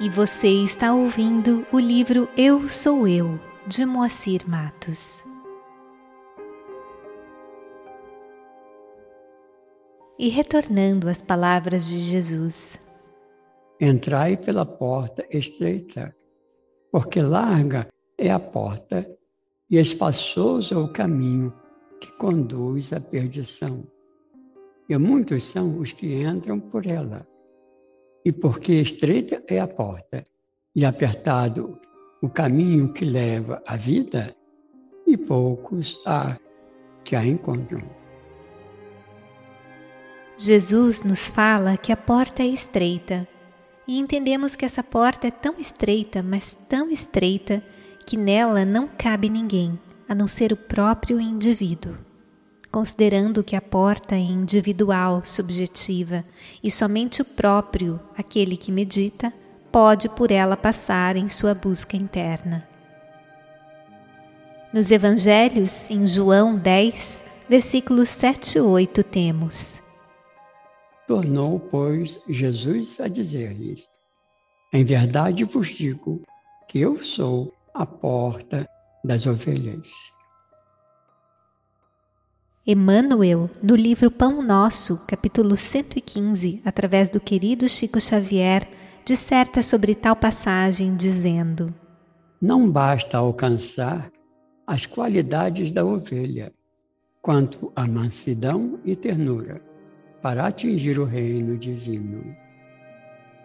E você está ouvindo o livro Eu Sou Eu, de Moacir Matos. E retornando às palavras de Jesus: Entrai pela porta estreita, porque larga é a porta e espaçoso é o caminho que conduz à perdição. E muitos são os que entram por ela e porque estreita é a porta e apertado o caminho que leva à vida, e poucos há que a encontram. Jesus nos fala que a porta é estreita e entendemos que essa porta é tão estreita, mas tão estreita, que nela não cabe ninguém, a não ser o próprio indivíduo considerando que a porta é individual, subjetiva, e somente o próprio, aquele que medita, pode por ela passar em sua busca interna. Nos Evangelhos, em João 10, versículos 7 e 8, temos: Tornou, pois, Jesus a dizer-lhes: Em verdade vos digo que eu sou a porta das ovelhas. Emmanuel, no livro Pão Nosso, capítulo 115, através do querido Chico Xavier, disserta sobre tal passagem, dizendo: Não basta alcançar as qualidades da ovelha, quanto a mansidão e ternura, para atingir o reino divino.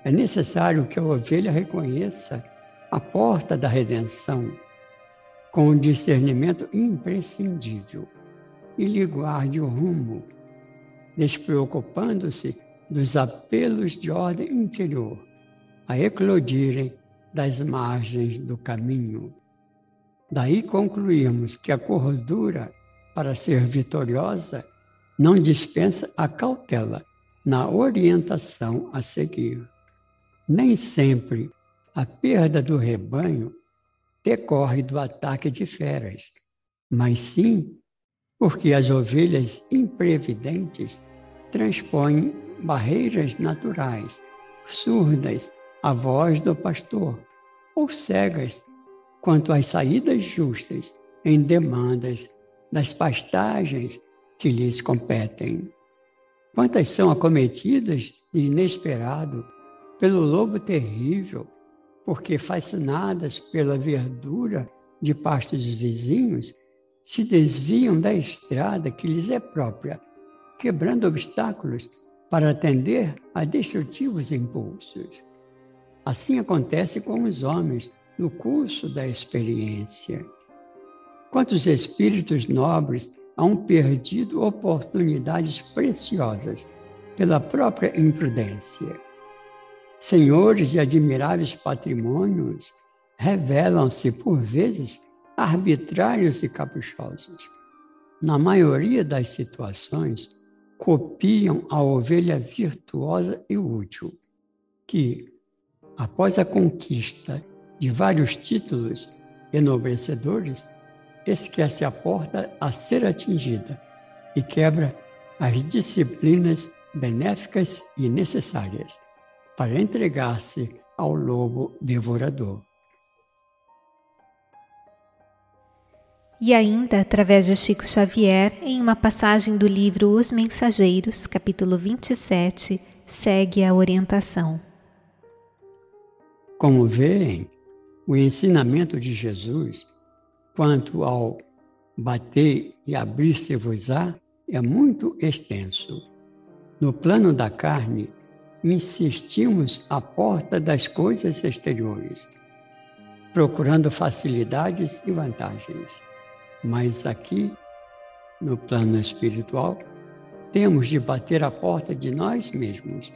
É necessário que a ovelha reconheça a porta da redenção com um discernimento imprescindível e lhe guarde o rumo, despreocupando-se dos apelos de ordem inferior a eclodirem das margens do caminho. Daí concluímos que a cordura, para ser vitoriosa, não dispensa a cautela na orientação a seguir. Nem sempre a perda do rebanho decorre do ataque de feras, mas sim porque as ovelhas imprevidentes transpõem barreiras naturais, surdas à voz do pastor, ou cegas quanto às saídas justas em demandas das pastagens que lhes competem. Quantas são acometidas de inesperado pelo lobo terrível, porque fascinadas pela verdura de pastos vizinhos, se desviam da estrada que lhes é própria, quebrando obstáculos para atender a destrutivos impulsos. Assim acontece com os homens no curso da experiência. Quantos espíritos nobres hão perdido oportunidades preciosas pela própria imprudência? Senhores de admiráveis patrimônios revelam-se, por vezes, arbitrários e caprichosos. Na maioria das situações, copiam a ovelha virtuosa e útil, que, após a conquista de vários títulos enobrecedores, esquece a porta a ser atingida e quebra as disciplinas benéficas e necessárias para entregar-se ao lobo devorador. E ainda, através de Chico Xavier, em uma passagem do livro Os Mensageiros, capítulo 27, segue a orientação. Como veem, o ensinamento de Jesus quanto ao bater e abrir-se-vos-á é muito extenso. No plano da carne, insistimos à porta das coisas exteriores, procurando facilidades e vantagens. Mas aqui, no plano espiritual, temos de bater a porta de nós mesmos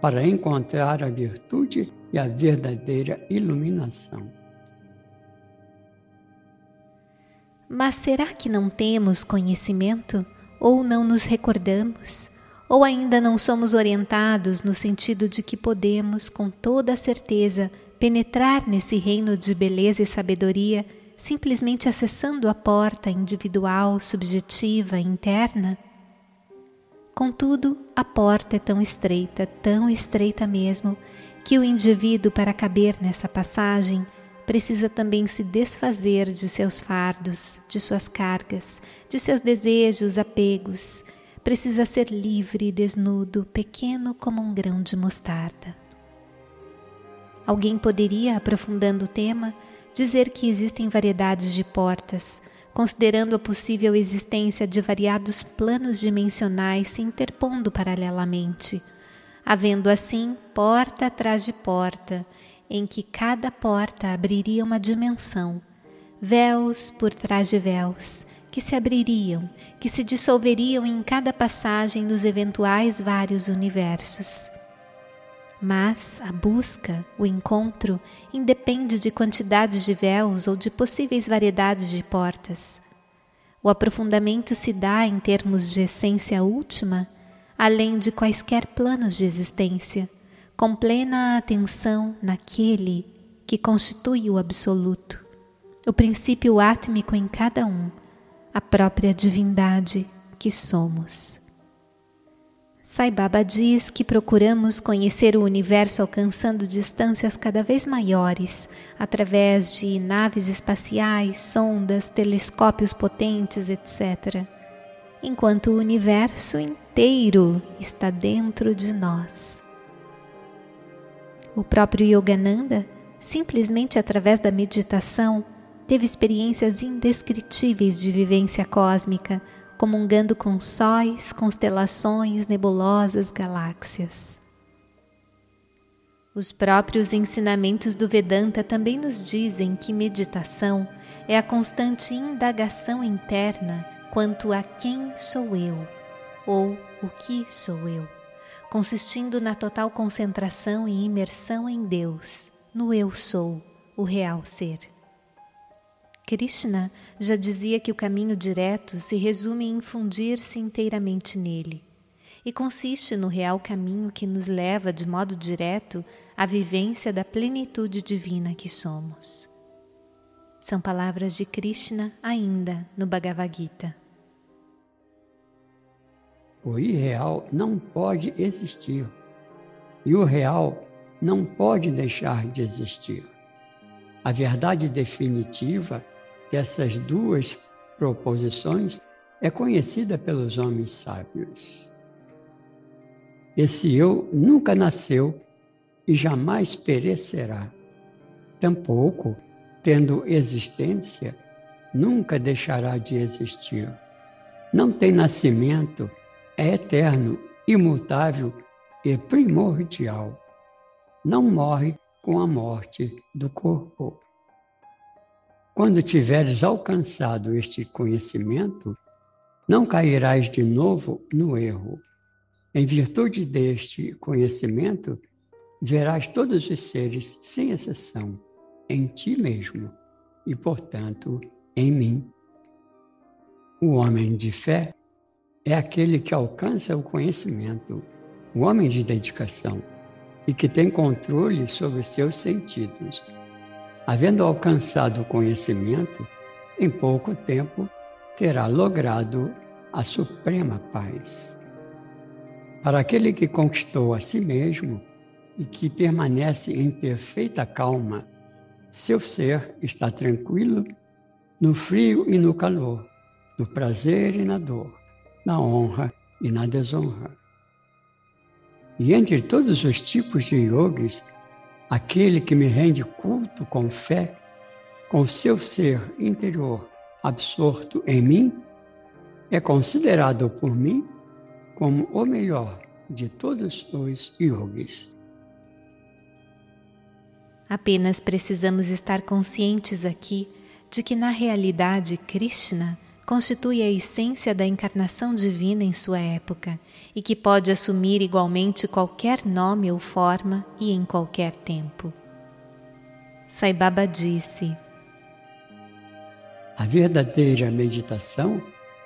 para encontrar a virtude e a verdadeira iluminação. Mas será que não temos conhecimento? Ou não nos recordamos? Ou ainda não somos orientados no sentido de que podemos, com toda certeza, penetrar nesse reino de beleza e sabedoria? Simplesmente acessando a porta individual, subjetiva, interna? Contudo, a porta é tão estreita, tão estreita mesmo, que o indivíduo, para caber nessa passagem, precisa também se desfazer de seus fardos, de suas cargas, de seus desejos, apegos. Precisa ser livre desnudo, pequeno como um grão de mostarda. Alguém poderia, aprofundando o tema, dizer que existem variedades de portas, considerando a possível existência de variados planos dimensionais se interpondo paralelamente, havendo assim porta atrás de porta, em que cada porta abriria uma dimensão, véus por trás de véus, que se abririam, que se dissolveriam em cada passagem dos eventuais vários universos. Mas a busca, o encontro, independe de quantidades de véus ou de possíveis variedades de portas. O aprofundamento se dá em termos de essência última, além de quaisquer planos de existência, com plena atenção naquele que constitui o absoluto, o princípio átmico em cada um, a própria divindade que somos. Sai Baba diz que procuramos conhecer o universo alcançando distâncias cada vez maiores, através de naves espaciais, sondas, telescópios potentes, etc., enquanto o universo inteiro está dentro de nós. O próprio Yogananda, simplesmente através da meditação, teve experiências indescritíveis de vivência cósmica comungando com sóis, constelações, nebulosas, galáxias. Os próprios ensinamentos do Vedanta também nos dizem que meditação é a constante indagação interna quanto a quem sou eu ou o que sou eu, consistindo na total concentração e imersão em Deus, no eu sou, o real ser. Krishna já dizia que o caminho direto se resume em fundir-se inteiramente nele e consiste no real caminho que nos leva de modo direto à vivência da plenitude divina que somos. São palavras de Krishna ainda no Bhagavad Gita. O irreal não pode existir e o real não pode deixar de existir. A verdade definitiva dessas duas proposições é conhecida pelos homens sábios. Esse eu nunca nasceu e jamais perecerá. Tampouco, tendo existência, nunca deixará de existir. Não tem nascimento, é eterno, imutável e primordial. Não morre com a morte do corpo. Quando tiveres alcançado este conhecimento, não cairás de novo no erro. Em virtude deste conhecimento, verás todos os seres, sem exceção, em ti mesmo e, portanto, em mim. O homem de fé é aquele que alcança o conhecimento, o homem de dedicação e que tem controle sobre seus sentidos havendo alcançado o conhecimento, em pouco tempo terá logrado a suprema paz. Para aquele que conquistou a si mesmo e que permanece em perfeita calma, seu ser está tranquilo no frio e no calor, no prazer e na dor, na honra e na desonra. E entre todos os tipos de yogis, Aquele que me rende culto com fé, com seu ser interior absorto em mim, é considerado por mim como o melhor de todos os yogis. Apenas precisamos estar conscientes aqui de que, na realidade, Krishna constitui a essência da encarnação divina em sua época e que pode assumir igualmente qualquer nome ou forma e em qualquer tempo. Sai Baba disse: A verdadeira meditação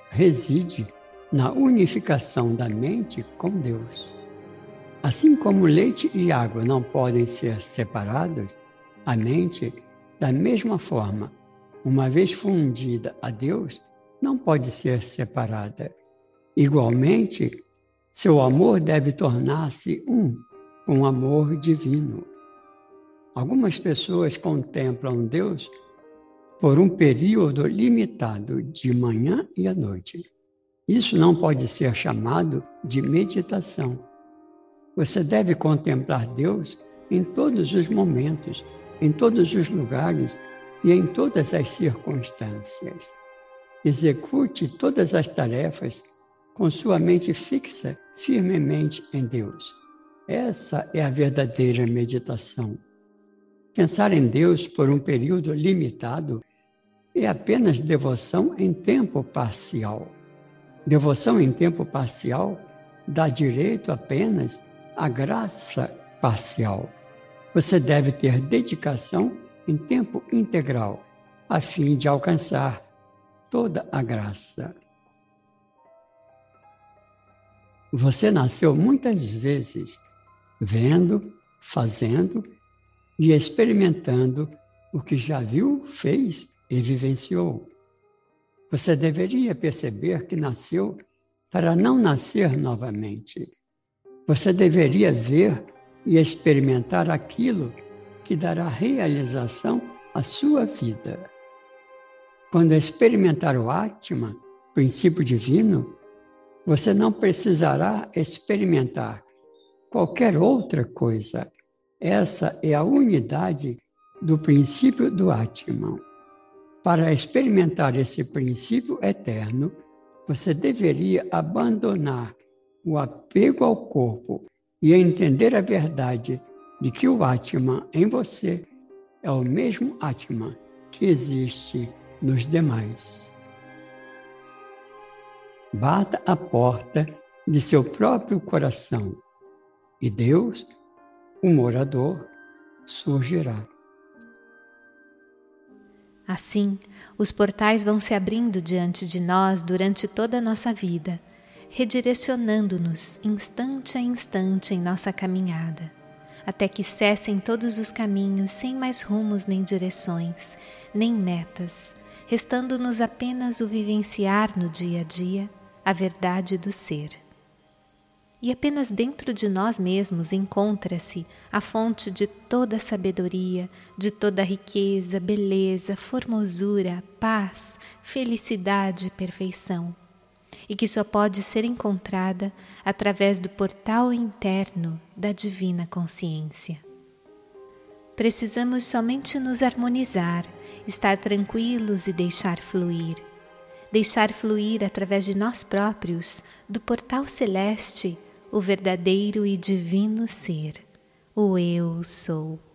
reside na unificação da mente com Deus. Assim como leite e água não podem ser separados, a mente, da mesma forma, uma vez fundida a Deus, não pode ser separada. Igualmente, seu amor deve tornar-se um com amor divino. Algumas pessoas contemplam Deus por um período limitado de manhã e à noite. Isso não pode ser chamado de meditação. Você deve contemplar Deus em todos os momentos, em todos os lugares e em todas as circunstâncias. Execute todas as tarefas com sua mente fixa firmemente em Deus. Essa é a verdadeira meditação. Pensar em Deus por um período limitado é apenas devoção em tempo parcial. Devoção em tempo parcial dá direito apenas à graça parcial. Você deve ter dedicação em tempo integral, a fim de alcançar toda a graça. Você nasceu muitas vezes vendo, fazendo e experimentando o que já viu, fez e vivenciou. Você deveria perceber que nasceu para não nascer novamente. Você deveria ver e experimentar aquilo que dará realização à sua vida. Quando experimentar o Atma, princípio divino, você não precisará experimentar qualquer outra coisa essa é a unidade do princípio do Atman. Para experimentar esse princípio eterno, você deveria abandonar o apego ao corpo e entender a verdade de que o Atman em você é o mesmo Atman que existe nos demais. Bata a porta de seu próprio coração e Deus um morador surgirá. Assim, os portais vão se abrindo diante de nós durante toda a nossa vida, redirecionando-nos instante a instante em nossa caminhada, até que cessem todos os caminhos sem mais rumos nem direções, nem metas, restando-nos apenas o vivenciar no dia a dia a verdade do ser e apenas dentro de nós mesmos encontra-se a fonte de toda sabedoria, de toda riqueza, beleza, formosura, paz, felicidade e perfeição, e que só pode ser encontrada através do portal interno da divina consciência. Precisamos somente nos harmonizar, estar tranquilos e deixar fluir. Deixar fluir através de nós próprios, do portal celeste o verdadeiro e divino ser, o Eu Sou.